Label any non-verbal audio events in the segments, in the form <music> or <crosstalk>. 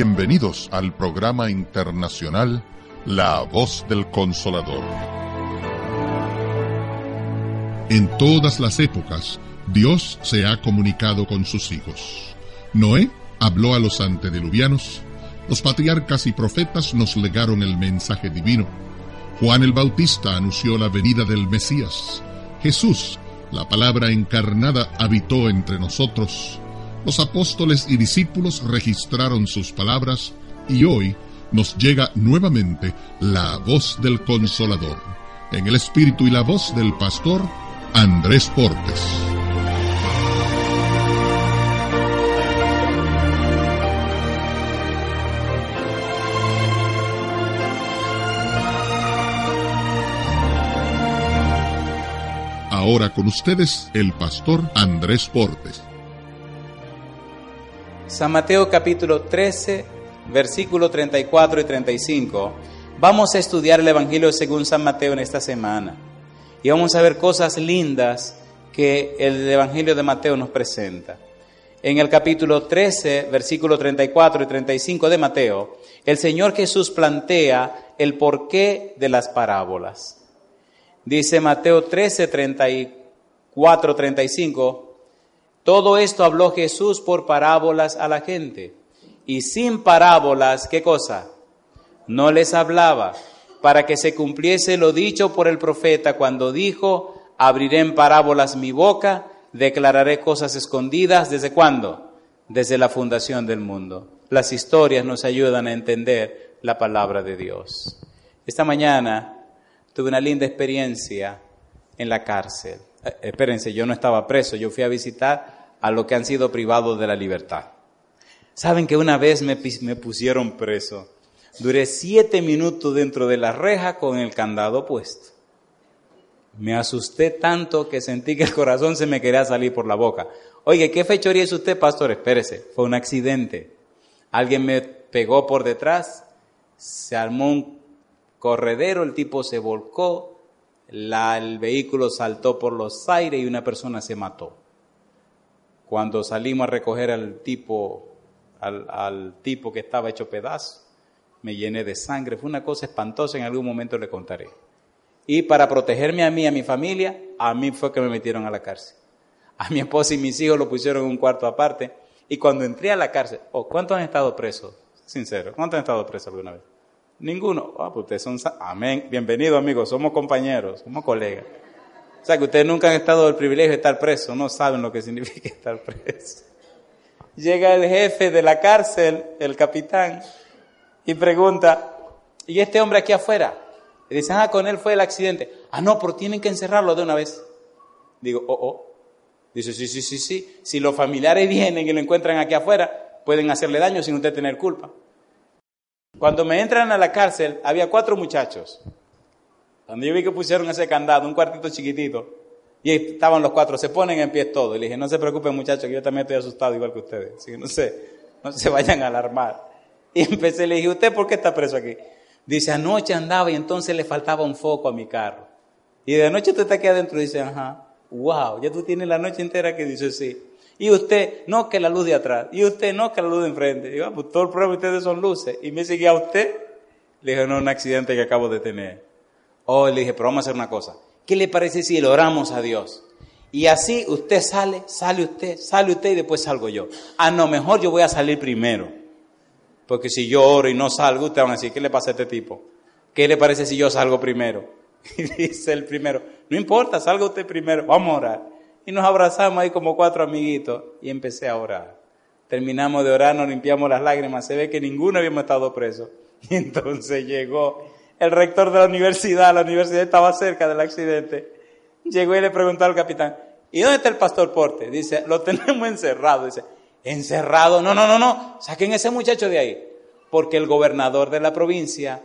Bienvenidos al programa internacional La Voz del Consolador. En todas las épocas, Dios se ha comunicado con sus hijos. Noé habló a los antediluvianos, los patriarcas y profetas nos legaron el mensaje divino. Juan el Bautista anunció la venida del Mesías. Jesús, la palabra encarnada, habitó entre nosotros. Los apóstoles y discípulos registraron sus palabras y hoy nos llega nuevamente la voz del consolador, en el espíritu y la voz del pastor Andrés Portes. Ahora con ustedes el pastor Andrés Portes. San Mateo capítulo 13, versículo 34 y 35. Vamos a estudiar el Evangelio según San Mateo en esta semana. Y vamos a ver cosas lindas que el Evangelio de Mateo nos presenta. En el capítulo 13, versículo 34 y 35 de Mateo, el Señor Jesús plantea el porqué de las parábolas. Dice Mateo 13, 34, 35, todo esto habló Jesús por parábolas a la gente. Y sin parábolas, ¿qué cosa? No les hablaba, para que se cumpliese lo dicho por el profeta cuando dijo, abriré en parábolas mi boca, declararé cosas escondidas. ¿Desde cuándo? Desde la fundación del mundo. Las historias nos ayudan a entender la palabra de Dios. Esta mañana tuve una linda experiencia en la cárcel. Eh, espérense, yo no estaba preso, yo fui a visitar a los que han sido privados de la libertad. Saben que una vez me, pusieron preso. Duré siete minutos dentro de la reja con el candado puesto. Me asusté tanto que sentí que el corazón se me quería salir por la boca. Oye, ¿qué fechoría es usted, pastor? Espérese, fue un accidente. Alguien me pegó por detrás, se armó un corredero, el tipo se volcó, el vehículo saltó por los aires y una persona se mató. Cuando salimos a recoger al tipo, al, tipo que estaba hecho pedazo, me llené de sangre. Fue una cosa espantosa, en algún momento le contaré. Y para protegerme a mí y a mi familia, a mí fue que me metieron a la cárcel. A mi esposa y mis hijos lo pusieron en un cuarto aparte. Y cuando entré a la cárcel, oh, ¿cuántos han estado presos? Sincero, ¿cuántos han estado presos alguna vez? Ninguno. Ah, pues ustedes son... Amén. Bienvenido, amigos. Somos compañeros, somos colegas. O sea, que ustedes nunca han estado el privilegio de estar presos, no saben lo que significa <laughs> estar preso. Llega el jefe de la cárcel, el capitán, y pregunta, ¿y este hombre aquí afuera? Y dicen, ah, con él fue el accidente. Ah, no, pero tienen que encerrarlo de una vez. Digo, oh, oh. Dice, sí, sí, sí, sí. Si los familiares vienen y lo encuentran aquí afuera, pueden hacerle daño sin usted tener culpa. Cuando me entran a la cárcel, había cuatro muchachos. Cuando yo vi que pusieron ese candado, un cuartito chiquitito, y estaban los cuatro, se ponen en pie todos. Y le dije, no se preocupen muchachos, que yo también estoy asustado igual que ustedes. Así que no se, no se <laughs> vayan a alarmar. Y empecé, le dije, ¿usted por qué está preso aquí? Dice, anoche andaba y entonces le faltaba un foco a mi carro. Y de anoche tú estás aquí adentro y dice, ajá, wow, ya tú tienes la noche entera que dice, sí. Y usted, no que la luz de atrás. Y usted, no que la luz de enfrente. Digo, ah, pues todo el problema de ustedes son luces. Y me seguía usted. Le dije, no, un accidente que acabo de tener. Oh, le dije, pero vamos a hacer una cosa. ¿Qué le parece si le oramos a Dios? Y así usted sale, sale usted, sale usted y después salgo yo. A lo mejor yo voy a salir primero. Porque si yo oro y no salgo, usted van a decir, ¿qué le pasa a este tipo? ¿Qué le parece si yo salgo primero? <laughs> Y dice el primero, no importa, salga usted primero, vamos a orar. Y nos abrazamos ahí como cuatro amiguitos y empecé a orar. Terminamos de orar, nos limpiamos las lágrimas, se ve que ninguno habíamos estado preso. <laughs> Y entonces llegó el rector de la universidad, la universidad estaba cerca del accidente. Llegó y le preguntó al capitán, ¿y dónde está el pastor Porte? Dice, lo tenemos encerrado. Dice, ¿encerrado? No, no, no, no, saquen ese muchacho de ahí. Porque el gobernador de la provincia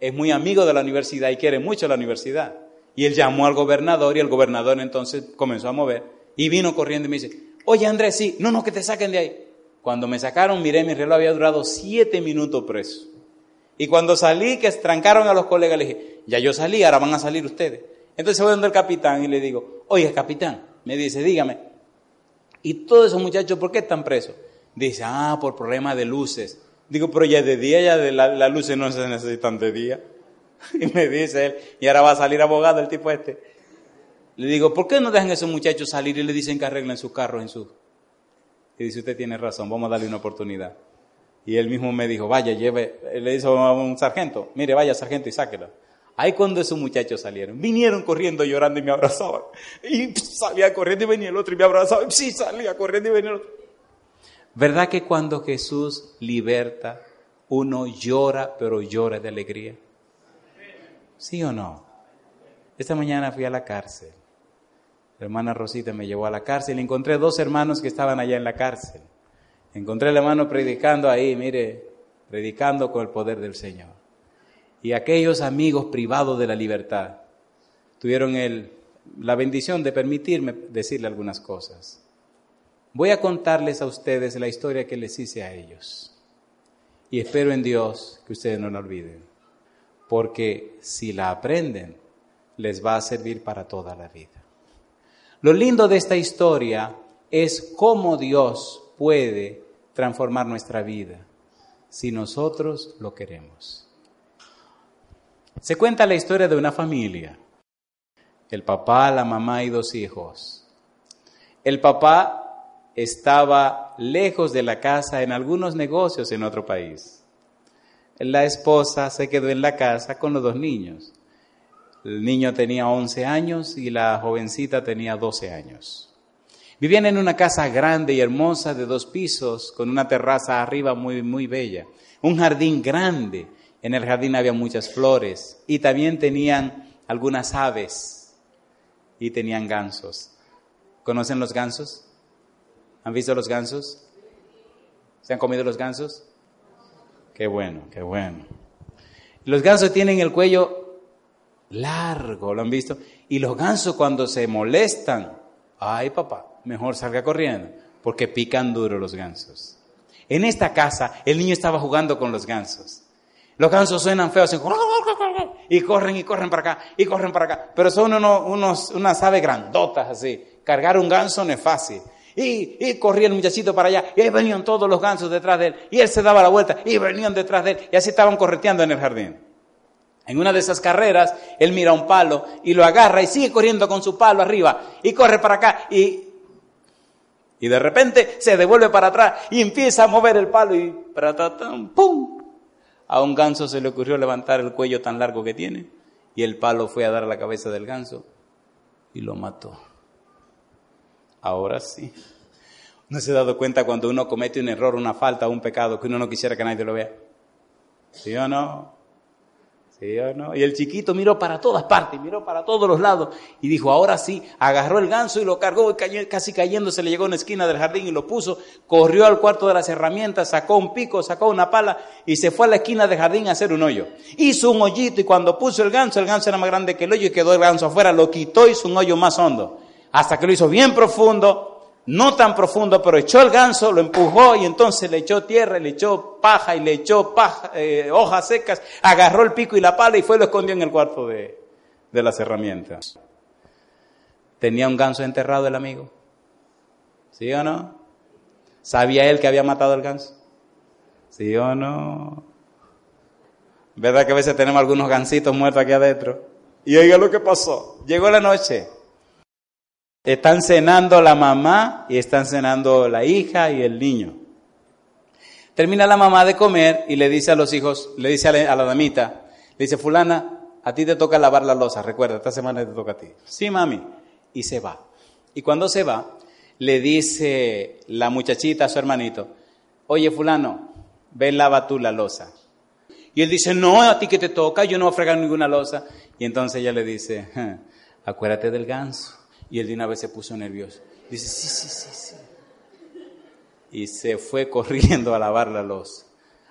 es muy amigo de la universidad y quiere mucho la universidad. Y él llamó al gobernador y el gobernador entonces comenzó a mover y vino corriendo y me dice, oye Andrés, sí, no, no, que te saquen de ahí. Cuando me sacaron, miré, mi reloj había durado siete minutos preso. Y cuando salí, que trancaron a los colegas, le dije, ya yo salí, ahora van a salir ustedes. Entonces voy donde el capitán y le digo, oye capitán, me dice, dígame, ¿y todos esos muchachos por qué están presos? Dice, ah, por problemas de luces. Digo, pero ya de día, ya de la, las luces no se necesitan de día. <laughs> Y me dice él, y ahora va a salir abogado el tipo este. Le digo, ¿por qué no dejan a esos muchachos salir y le dicen que arreglen sus carros en su... Y dice, usted tiene razón, vamos a darle una oportunidad. Y él mismo me dijo, vaya, lleve, le dice a un sargento, mire, vaya sargento y sáquelo. Ahí cuando esos muchachos salieron, vinieron corriendo llorando y me abrazaban. Y salía corriendo y venía el otro y me abrazaba. Y sí, salía corriendo y venía el otro. ¿Verdad que cuando Jesús liberta, uno llora, pero llora de alegría? ¿Sí o no? Esta mañana fui a la cárcel. La hermana Rosita me llevó a la cárcel y encontré dos hermanos que estaban allá en la cárcel. Encontré al hermano predicando ahí, mire, predicando con el poder del Señor. Y aquellos amigos privados de la libertad tuvieron el, la bendición de permitirme decirle algunas cosas. Voy a contarles a ustedes la historia que les hice a ellos. Y espero en Dios que ustedes no la olviden. Porque si la aprenden, les va a servir para toda la vida. Lo lindo de esta historia es cómo Dios puede transformar nuestra vida si nosotros lo queremos. Se cuenta la historia de una familia. El papá, la mamá y dos hijos. El papá estaba lejos de la casa en algunos negocios en otro país. La esposa se quedó en la casa con los dos niños. El niño tenía 11 años y la jovencita tenía 12 años. Vivían en una casa grande y hermosa de dos pisos con una terraza arriba muy, muy bella. Un jardín grande. En el jardín había muchas flores y también tenían algunas aves y tenían gansos. ¿Conocen los gansos? ¿Han visto los gansos? ¿Se han comido los gansos? Qué bueno, qué bueno. Los gansos tienen el cuello largo, ¿lo han visto? Y los gansos cuando se molestan, ay papá, mejor salga corriendo, porque pican duro los gansos. En esta casa el niño estaba jugando con los gansos. Los gansos suenan feos y corren y corren para acá y corren para acá, pero son unos, unas aves grandotas así. Cargar un ganso no es fácil. Y, corría el muchachito para allá, y ahí venían todos los gansos detrás de él, y él se daba la vuelta, y venían detrás de él, y así estaban correteando en el jardín. En una de esas carreras, él mira un palo y lo agarra y sigue corriendo con su palo arriba, y corre para acá, y, y de repente se devuelve para atrás, y empieza a mover el palo, y ¡pum! A un ganso se le ocurrió levantar el cuello tan largo que tiene, y el palo fue a dar a la cabeza del ganso, y lo mató. Ahora sí. ¿No se ha dado cuenta cuando uno comete un error, una falta, un pecado que uno no quisiera que nadie lo vea? ¿Sí o no? ¿Sí o no? Y el chiquito miró para todas partes, miró para todos los lados y dijo, ahora sí, agarró el ganso y lo cargó y casi cayendo se le llegó a una esquina del jardín y lo puso, corrió al cuarto de las herramientas, sacó un pico, sacó una pala y se fue a la esquina del jardín a hacer un hoyo. Hizo un hoyito y cuando puso el ganso, el ganso era más grande que el hoyo y quedó el ganso afuera, lo quitó y hizo un hoyo más hondo hasta que lo hizo bien profundo, no tan profundo, pero echó el ganso, lo empujó y entonces le echó tierra, le echó paja y le echó paja, eh, hojas secas, agarró el pico y la pala y fue lo escondió en el cuarto de, de las herramientas. ¿Tenía un ganso enterrado el amigo? ¿Sí o no? ¿Sabía él que había matado al ganso? ¿Sí o no? ¿Verdad que a veces tenemos algunos gansitos muertos aquí adentro? Y oiga lo que pasó. Llegó la noche. Están cenando la mamá y están cenando la hija y el niño. Termina la mamá de comer y le dice a los hijos, le dice a la, damita, le dice, fulana, a ti te toca lavar la losa, recuerda, esta semana te toca a ti. Sí, mami. Y se va. Y cuando se va, le dice la muchachita a su hermanito, oye fulano, ven, lava tú la losa. Y él dice, no, a ti que te toca, yo no voy a fregar ninguna losa. Y entonces ella le dice, acuérdate del ganso. Y él de se puso nervioso. Dice, sí, sí, sí, sí. Y se fue <laughs> corriendo a lavar la losa.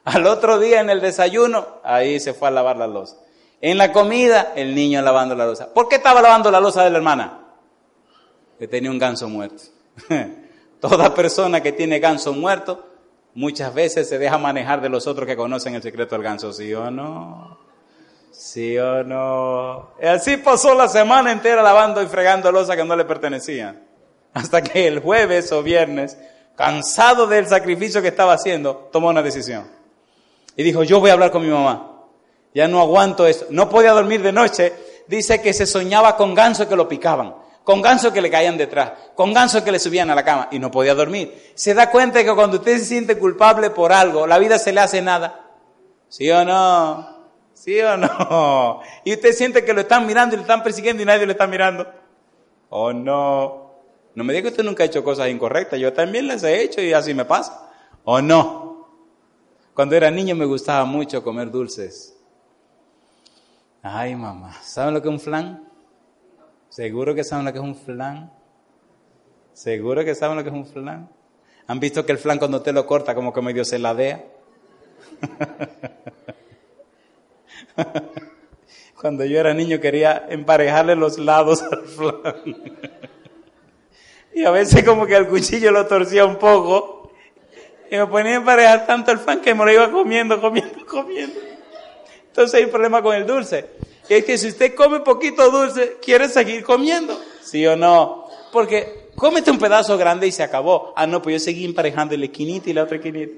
Al otro día en el desayuno, ahí se fue a lavar la losa. En la comida, el niño lavando la losa. ¿Por qué estaba lavando la losa de la hermana? Que tenía un ganso muerto. <laughs> Toda persona que tiene ganso muerto, muchas veces se deja manejar de los otros que conocen el secreto del ganso, ¿sí o no? ¿Sí o no? Y así pasó la semana entera lavando y fregando losa que no le pertenecían. Hasta que el jueves o viernes, cansado del sacrificio que estaba haciendo, tomó una decisión. Y dijo, yo voy a hablar con mi mamá. Ya no aguanto esto. No podía dormir de noche. Dice que se soñaba con gansos que lo picaban, con gansos que le caían detrás, con gansos que le subían a la cama y no podía dormir. Se da cuenta que cuando usted se siente culpable por algo, la vida se le hace nada. ¿Sí o no? ¿Sí o no? Y usted siente que lo están mirando y lo están persiguiendo y nadie lo está mirando. ¿O no? No me diga que usted nunca ha hecho cosas incorrectas. Yo también las he hecho y así me pasa. ¿O no? Cuando era niño me gustaba mucho comer dulces. Ay, mamá, ¿saben lo que es un flan? ¿Seguro que saben lo que es un flan? ¿Seguro que saben lo que es un flan? ¿Han visto que el flan cuando usted lo corta como que medio se ladea? <laughs> <laughs> Cuando yo era niño quería emparejarle los lados al flan. Y a veces como que el cuchillo lo torcía un poco y me ponía a emparejar tanto el pan que me lo iba comiendo, comiendo, comiendo. Entonces hay un problema con el dulce. Y es que si usted come poquito dulce, quiere seguir comiendo. ¿Sí o no? Porque cómete un pedazo grande y se acabó. Ah, no, pues yo seguí emparejando la esquinita y la otra esquinita.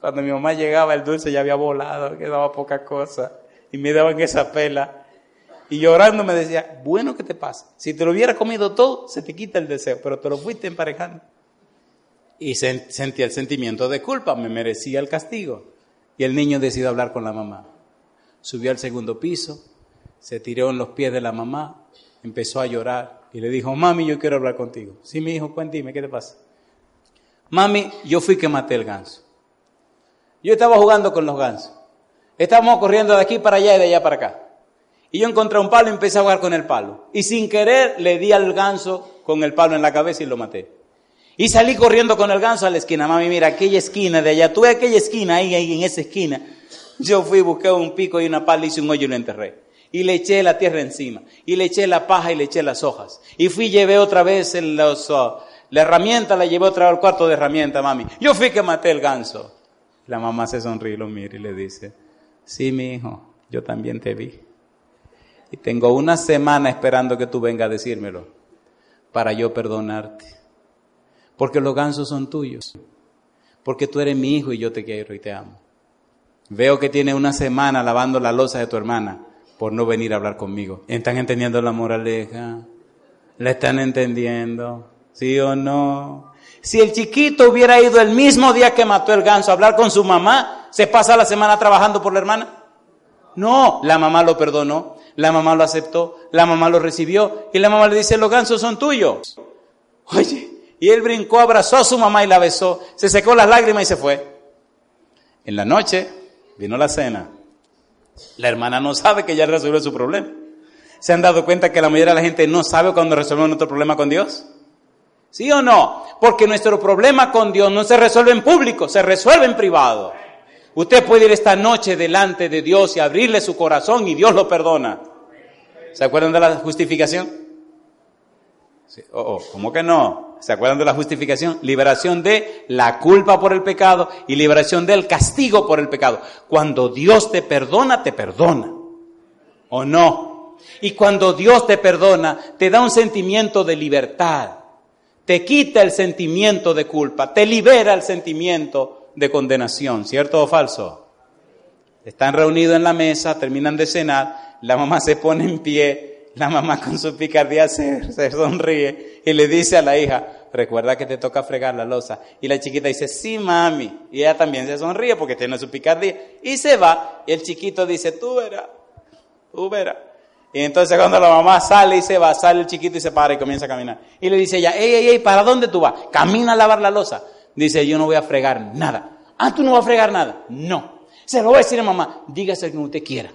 Cuando mi mamá llegaba, el dulce ya había volado, quedaba poca cosa. Y me daban esa pela. Y llorando me decía, bueno, ¿qué te pasa? Si te lo hubiera comido todo, se te quita el deseo, pero te lo fuiste emparejando y sentía el sentimiento de culpa, me merecía el castigo. Y el niño decidió hablar con la mamá. Subió al segundo piso, se tiró en los pies de la mamá, empezó a llorar y le dijo, mami, yo quiero hablar contigo. Sí, mi hijo, cuéntame, ¿qué te pasa? Mami, yo fui que maté el ganso. Yo estaba jugando con los gansos. Estábamos corriendo de aquí para allá y de allá para acá. Y yo encontré un palo y empecé a jugar con el palo. Y sin querer le di al ganso con el palo en la cabeza y lo maté. Y salí corriendo con el ganso a la esquina. Mami, mira, aquella esquina de allá. Tuve aquella esquina, ahí, ahí en esa esquina. Yo fui, busqué un pico y una pala, hice un hoyo y lo enterré. Y le eché la tierra encima. Y le eché la paja y le eché las hojas. Y fui, llevé otra vez los, oh, la herramienta, la llevé otra vez al cuarto de herramienta, mami. Yo fui que maté el ganso. La mamá se sonríe, lo mira y le dice, sí, mi hijo, yo también te vi. Y tengo una semana esperando que tú vengas a decírmelo para yo perdonarte. Porque los gansos son tuyos. Porque tú eres mi hijo y yo te quiero y te amo. Veo que tiene una semana lavando la losa de tu hermana por no venir a hablar conmigo. ¿Están entendiendo la moraleja? ¿La están entendiendo? ¿Sí o no? Si el chiquito hubiera ido el mismo día que mató el ganso a hablar con su mamá, ¿se pasa la semana trabajando por la hermana? No, la mamá lo perdonó, la mamá lo aceptó, la mamá lo recibió y la mamá le dice, los gansos son tuyos. Oye, y él brincó, abrazó a su mamá y la besó, se secó las lágrimas y se fue. En la noche vino la cena. La hermana no sabe que ya resolvió su problema. ¿Se han dado cuenta que la mayoría de la gente no sabe cuando resolvemos nuestro problema con Dios? ¿Sí o no? Porque nuestro problema con Dios no se resuelve en público, se resuelve en privado. Usted puede ir esta noche delante de Dios y abrirle su corazón y Dios lo perdona. ¿Se acuerdan de la justificación? Oh, oh, ¿Cómo que no? ¿Se acuerdan de la justificación? Liberación de la culpa por el pecado y liberación del castigo por el pecado. Cuando Dios te perdona, te perdona. ¿O no? Y cuando Dios te perdona, te da un sentimiento de libertad. Te quita el sentimiento de culpa. Te libera el sentimiento de condenación. ¿Cierto o falso? Están reunidos en la mesa, terminan de cenar, la mamá se pone en pie la mamá con su picardía se, sonríe y le dice a la hija, recuerda que te toca fregar la losa. Y la chiquita dice, sí, mami. Y ella también se sonríe porque tiene su picardía. Y se va. Y el chiquito dice, tú verás, tú verás. Y entonces cuando la mamá sale y se va, sale el chiquito y se para y comienza a caminar. Y le dice ella, ey, ey, ey, ¿para dónde tú vas? Camina a lavar la losa. Dice, yo no voy a fregar nada. Ah, tú no vas a fregar nada. No. Se lo voy a decir a mamá, dígase que usted quiera.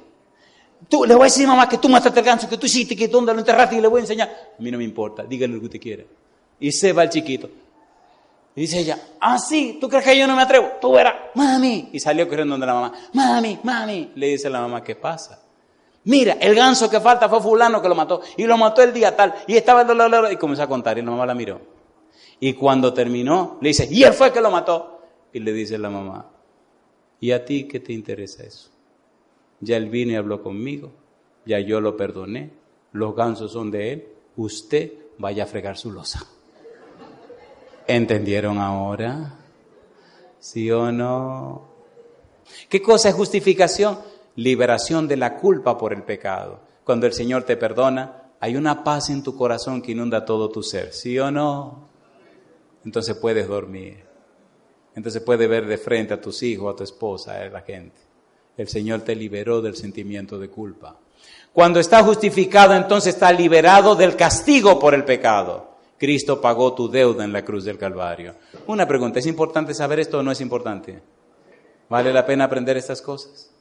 Tú, le voy a decir mamá que tú mataste el ganso, que tú hiciste, que tú lo enterraste y le voy a enseñar. A mí no me importa, dígale lo que usted quiera. Y se va el chiquito. Y dice ella, ah, sí, ¿tú crees que yo no me atrevo? Tú verás, mami. Y salió corriendo donde la mamá, mami, mami. Le dice la mamá, ¿qué pasa? Mira, el ganso que falta fue fulano que lo mató. Y lo mató el día tal. Y estaba. Y comenzó a contar. Y la mamá la miró. Y cuando terminó, le dice, y él fue que lo mató. Y le dice la mamá, ¿y a ti qué te interesa eso? ya él vino y habló conmigo, ya yo lo perdoné, los gansos son de él, usted vaya a fregar su losa. ¿Entendieron ahora? ¿Sí o no? ¿Qué cosa es justificación? Liberación de la culpa por el pecado. Cuando el Señor te perdona, hay una paz en tu corazón que inunda todo tu ser, ¿sí o no? Entonces puedes dormir. Entonces puedes ver de frente a tus hijos, a tu esposa, a la gente. El Señor te liberó del sentimiento de culpa. Cuando está justificado, entonces está liberado del castigo por el pecado. Cristo pagó tu deuda en la cruz del Calvario. Una pregunta, ¿es importante saber esto o no es importante? ¿Vale la pena aprender estas cosas?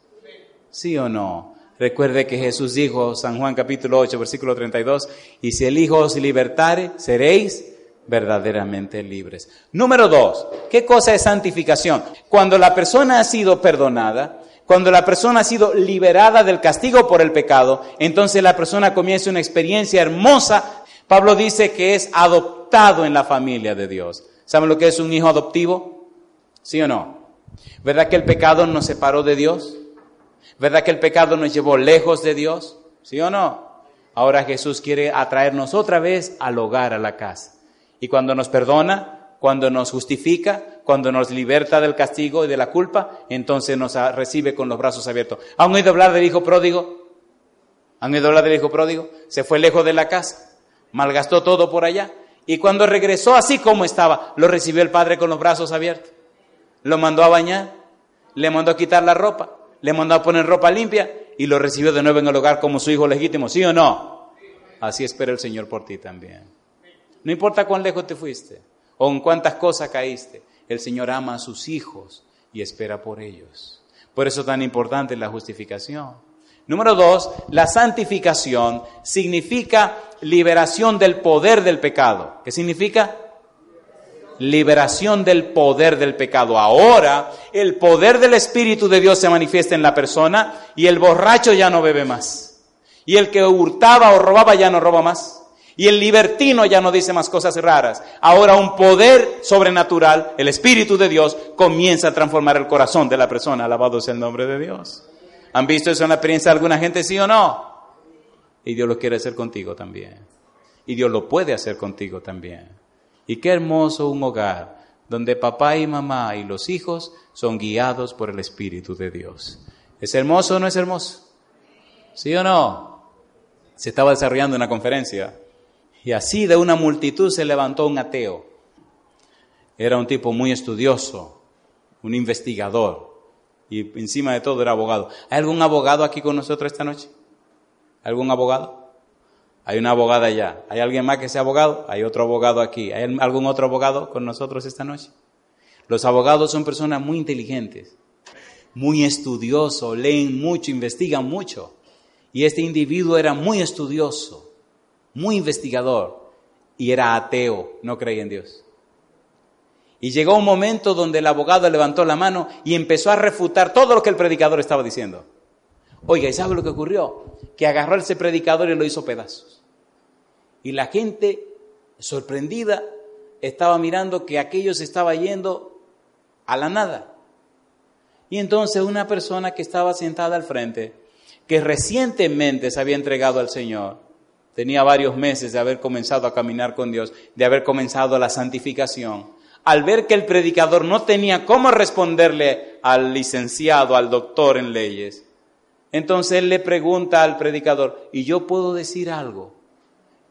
¿Sí o no? Recuerde que Jesús dijo, San Juan capítulo 8, versículo 32, y si el Hijo os libertare, seréis verdaderamente libres. Número dos, ¿qué cosa es santificación? Cuando la persona ha sido perdonada, cuando la persona ha sido liberada del castigo por el pecado, entonces la persona comienza una experiencia hermosa. Pablo dice que es adoptado en la familia de Dios. ¿Saben lo que es un hijo adoptivo? ¿Sí o no? ¿Verdad que el pecado nos separó de Dios? ¿Verdad que el pecado nos llevó lejos de Dios? ¿Sí o no? Ahora Jesús quiere atraernos otra vez al hogar, a la casa. Y cuando nos perdona, cuando nos justifica, cuando nos liberta del castigo y de la culpa, entonces nos recibe con los brazos abiertos. ¿Han oído hablar del hijo pródigo? ¿Han oído hablar del hijo pródigo? Se fue lejos de la casa, malgastó todo por allá. Y cuando regresó así como estaba, lo recibió el padre con los brazos abiertos. Lo mandó a bañar, le mandó a quitar la ropa, le mandó a poner ropa limpia y lo recibió de nuevo en el hogar como su hijo legítimo, ¿sí o no? Así espera el Señor por ti también. No importa cuán lejos te fuiste o en cuántas cosas caíste, el Señor ama a sus hijos y espera por ellos. Por eso es tan importante la justificación. Número dos, la santificación significa liberación del poder del pecado. ¿Qué significa? Liberación del poder del pecado. Ahora el poder del Espíritu de Dios se manifiesta en la persona y el borracho ya no bebe más. Y el que hurtaba o robaba ya no roba más. Y el libertino ya no dice más cosas raras. Ahora un poder sobrenatural, el Espíritu de Dios, comienza a transformar el corazón de la persona. Alabado sea el nombre de Dios. ¿Han visto eso en la experiencia de alguna gente, sí o no? Y Dios lo quiere hacer contigo también. Y Dios lo puede hacer contigo también. Y qué hermoso un hogar donde papá y mamá y los hijos son guiados por el Espíritu de Dios. ¿Es hermoso o no es hermoso? ¿Sí o no? Se estaba desarrollando una conferencia y así de una multitud se levantó un ateo. Era un tipo muy estudioso, un investigador y encima de todo era abogado. ¿Hay algún abogado aquí con nosotros esta noche? ¿Algún abogado? Hay una abogada allá. ¿Hay alguien más que sea abogado? Hay otro abogado aquí. ¿Hay algún otro abogado con nosotros esta noche? Los abogados son personas muy inteligentes, muy estudiosos, leen mucho, investigan mucho. Y este individuo era muy estudioso, muy investigador, y era ateo, no creía en Dios. Y llegó un momento donde el abogado levantó la mano y empezó a refutar todo lo que el predicador estaba diciendo. Oiga, ¿y sabe lo que ocurrió? Que agarró a predicador y lo hizo pedazos. Y la gente, sorprendida, estaba mirando que aquello se estaba yendo a la nada. Y entonces una persona que estaba sentada al frente, que recientemente se había entregado al Señor, tenía varios meses de haber comenzado a caminar con Dios, de haber comenzado la santificación, al ver que el predicador no tenía cómo responderle al licenciado, al doctor en leyes, entonces él le pregunta al predicador, ¿y yo puedo decir algo?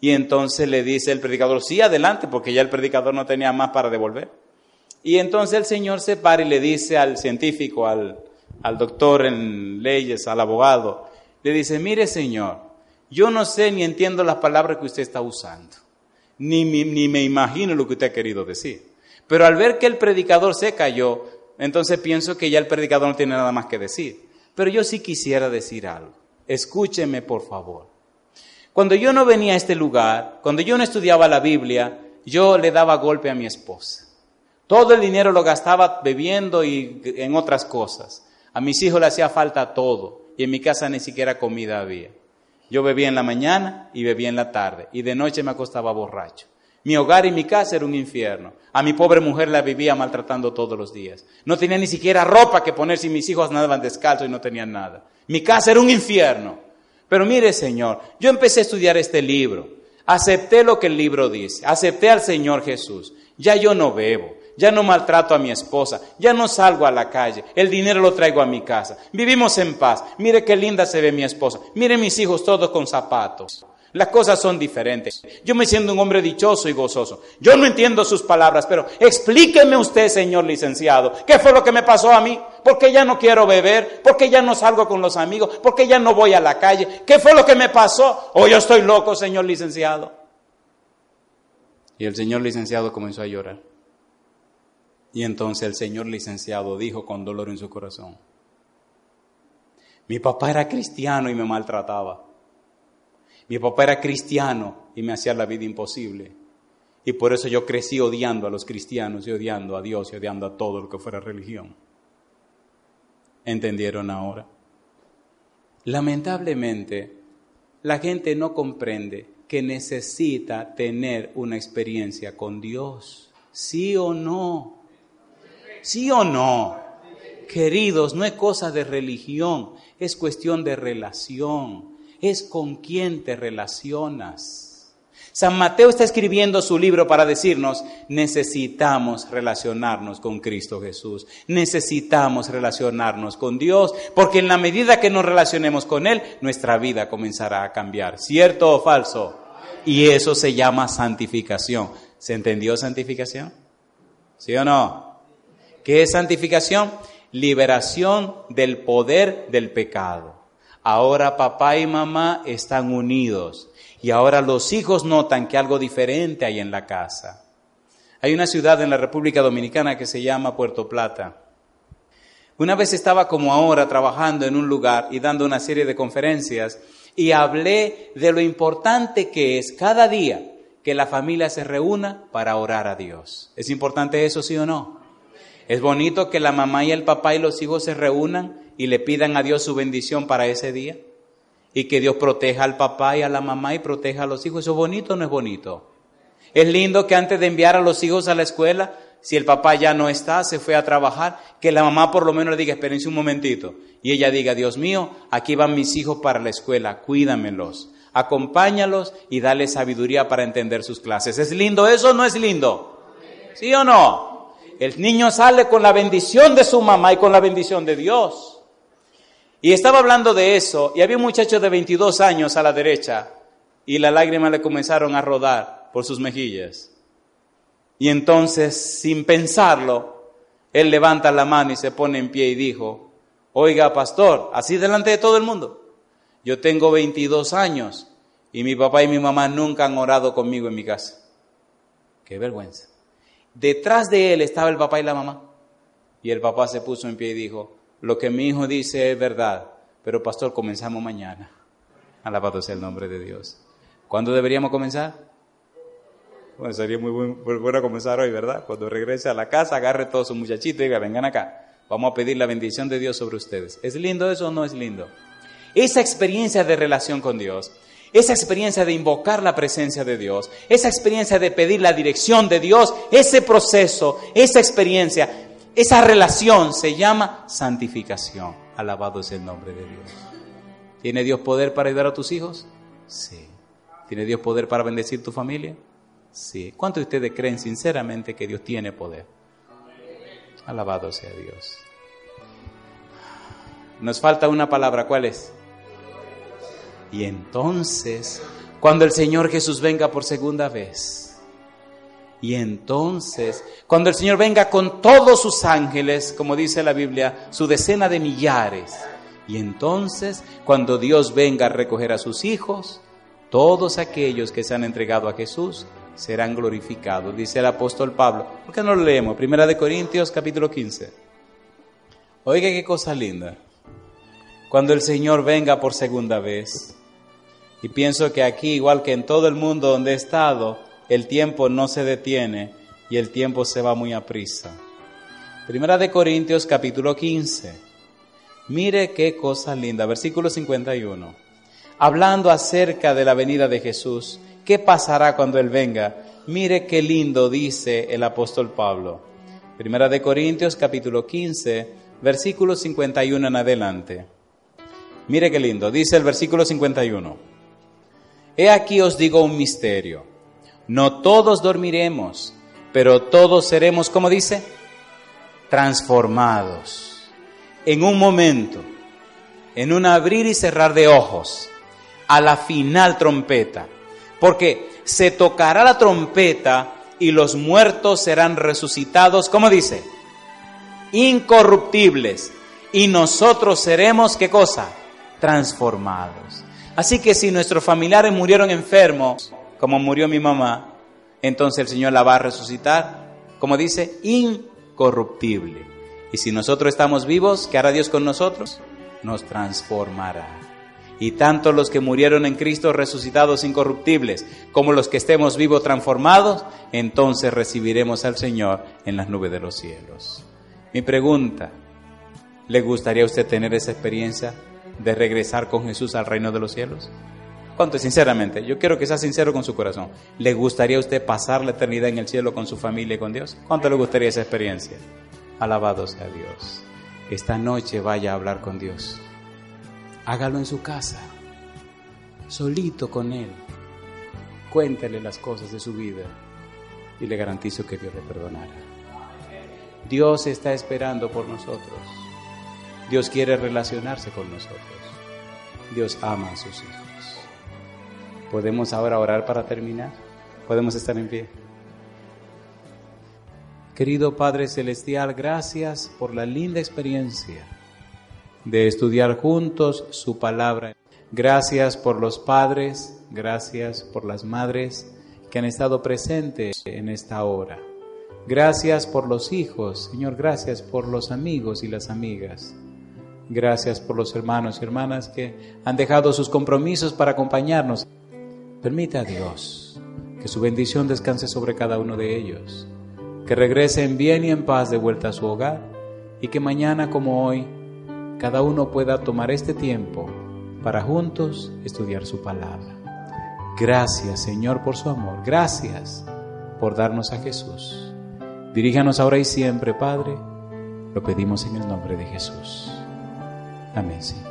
Y entonces le dice el predicador, sí, adelante, porque ya el predicador no tenía más para devolver. Y entonces el Señor se para y le dice al científico, al, al doctor en leyes, al abogado, le dice, mire Señor, yo no sé ni entiendo las palabras que usted está usando, ni, ni me imagino lo que usted ha querido decir. Pero al ver que el predicador se cayó, entonces pienso que ya el predicador no tiene nada más que decir. Pero yo sí quisiera decir algo. Escúcheme, por favor. Cuando yo no venía a este lugar, cuando yo no estudiaba la Biblia, yo le daba golpe a mi esposa. Todo el dinero lo gastaba bebiendo y en otras cosas. A mis hijos le hacía falta todo y en mi casa ni siquiera comida había. Yo bebía en la mañana y bebía en la tarde y de noche me acostaba borracho. Mi hogar y mi casa era un infierno. A mi pobre mujer la vivía maltratando todos los días. No tenía ni siquiera ropa que poner si mis hijos nadaban descalzos y no tenían nada. Mi casa era un infierno. Pero mire, Señor, yo empecé a estudiar este libro. Acepté lo que el libro dice. Acepté al Señor Jesús. Ya yo no bebo. ya no maltrato a mi esposa, ya no salgo a la calle, el dinero lo traigo a mi casa, vivimos en paz, mire qué linda se ve mi esposa, mire mis hijos todos con zapatos. Las cosas son diferentes. Yo me siento un hombre dichoso y gozoso. Yo no entiendo sus palabras, pero explíqueme usted, señor licenciado, ¿qué fue lo que me pasó a mí? ¿Por qué ya no quiero beber? ¿Por qué ya no salgo con los amigos? ¿Por qué ya no voy a la calle? ¿Qué fue lo que me pasó? ¿O yo estoy loco, señor licenciado? Y el señor licenciado comenzó a llorar. Y entonces el señor licenciado dijo con dolor en su corazón, mi papá era cristiano y me maltrataba. Mi papá era cristiano y me hacía la vida imposible. Y por eso yo crecí odiando a los cristianos y odiando a Dios y odiando a todo lo que fuera religión. ¿Entendieron ahora? Lamentablemente, la gente no comprende que necesita tener una experiencia con Dios. ¿Sí o no? ¿Sí o no? Queridos, no es cosa de religión, es cuestión de relación es con quién te relacionas. San Mateo está escribiendo su libro para decirnos, necesitamos relacionarnos con Cristo Jesús, necesitamos relacionarnos con Dios, porque en la medida que nos relacionemos con Él, nuestra vida comenzará a cambiar. ¿Cierto o falso? Y eso se llama santificación. ¿Se entendió santificación? ¿Sí o no? ¿Qué es santificación? Liberación del poder del pecado. Ahora papá y mamá están unidos y ahora los hijos notan que algo diferente hay en la casa. Hay una ciudad en la República Dominicana que se llama Puerto Plata. Una vez estaba como ahora trabajando en un lugar y dando una serie de conferencias y hablé de lo importante que es cada día que la familia se reúna para orar a Dios. ¿Es importante eso, sí o no? Es bonito que la mamá y el papá y los hijos se reúnan y le pidan a Dios su bendición para ese día. Y que Dios proteja al papá y a la mamá y proteja a los hijos. ¿Eso es bonito o no es bonito? Es lindo que antes de enviar a los hijos a la escuela, si el papá ya no está, se fue a trabajar, que la mamá por lo menos le diga, espérense un momentito. Y ella diga, Dios mío, aquí van mis hijos para la escuela, cuídamelos, acompáñalos y dale sabiduría para entender sus clases. ¿Es lindo eso o no es lindo? ¿Sí o no? El niño sale con la bendición de su mamá y con la bendición de Dios. Y estaba hablando de eso, y había un muchacho de 22 años a la derecha, y las lágrimas le comenzaron a rodar por sus mejillas. Y entonces, sin pensarlo, él levanta la mano y se pone en pie y dijo, oiga, pastor, así delante de todo el mundo, yo tengo 22 años y mi papá y mi mamá nunca han orado conmigo en mi casa. Qué vergüenza. Detrás de él estaba el papá y la mamá. Y el papá se puso en pie y dijo, lo que mi hijo dice es verdad, pero pastor, comenzamos mañana. Alabado sea el nombre de Dios. ¿Cuándo deberíamos comenzar? Bueno, sería muy bueno comenzar hoy, ¿verdad? Cuando regrese a la casa, agarre todos sus muchachitos y diga, vengan acá. Vamos a pedir la bendición de Dios sobre ustedes. ¿Es lindo eso o no es lindo? Esa experiencia de relación con Dios, esa experiencia de invocar la presencia de Dios, esa experiencia de pedir la dirección de Dios, ese proceso, esa experiencia esa relación se llama santificación. Alabado es el nombre de Dios. ¿Tiene Dios poder para ayudar a tus hijos? Sí. ¿Tiene Dios poder para bendecir tu familia? Sí. ¿Cuántos de ustedes creen sinceramente que Dios tiene poder? Alabado sea Dios. Nos falta una palabra, ¿cuál es? Y entonces, cuando el Señor Jesús venga por segunda vez, y entonces, cuando el Señor venga con todos sus ángeles, como dice la Biblia, su decena de millares, y entonces, cuando Dios venga a recoger a sus hijos, todos aquellos que se han entregado a Jesús serán glorificados, dice el apóstol Pablo. ¿Por qué no lo leemos? Primera de Corintios capítulo 15. Oiga qué cosa linda. Cuando el Señor venga por segunda vez, y pienso que aquí, igual que en todo el mundo donde he estado, el tiempo no se detiene y el tiempo se va muy a prisa. Primera de Corintios capítulo 15. Mire qué cosa linda, versículo 51. Hablando acerca de la venida de Jesús, ¿qué pasará cuando Él venga? Mire qué lindo dice el apóstol Pablo. Primera de Corintios capítulo 15, versículo 51 en adelante. Mire qué lindo, dice el versículo 51. He aquí os digo un misterio no todos dormiremos, pero todos seremos, como dice, transformados. En un momento, en un abrir y cerrar de ojos, a la final trompeta, porque se tocará la trompeta y los muertos serán resucitados, como dice, incorruptibles, y nosotros seremos, ¿qué cosa? Transformados. Así que si nuestros familiares murieron enfermos, como murió mi mamá, entonces el Señor la va a resucitar, como dice, incorruptible. Y si nosotros estamos vivos, ¿qué hará Dios con nosotros? Nos transformará. Y tanto los que murieron en Cristo resucitados incorruptibles, como los que estemos vivos transformados, entonces recibiremos al Señor en las nubes de los cielos. Mi pregunta, ¿le gustaría a usted tener esa experiencia de regresar con Jesús al reino de los cielos? ¿Cuánto? Sinceramente, yo quiero que sea sincero con su corazón. ¿Le gustaría a usted pasar la eternidad en el cielo con su familia y con Dios? ¿Cuánto le gustaría esa experiencia? Alabado sea Dios. Esta noche vaya a hablar con Dios. Hágalo en su casa, solito con Él. Cuéntele las cosas de su vida y le garantizo que Dios le perdonará. Dios está esperando por nosotros. Dios quiere relacionarse con nosotros. Dios ama a sus hijos. ¿Podemos ahora orar para terminar? ¿Podemos estar en pie? Querido Padre Celestial, gracias por la linda experiencia de estudiar juntos su palabra. Gracias por los padres, gracias por las madres que han estado presentes en esta hora. Gracias por los hijos, Señor, gracias por los amigos y las amigas. Gracias por los hermanos y hermanas que han dejado sus compromisos para acompañarnos. Permita a Dios que su bendición descanse sobre cada uno de ellos, que regresen bien y en paz de vuelta a su hogar y que mañana como hoy cada uno pueda tomar este tiempo para juntos estudiar su palabra. Gracias Señor por su amor, gracias por darnos a Jesús. Diríjanos ahora y siempre, Padre, lo pedimos en el nombre de Jesús. Amén, Señor.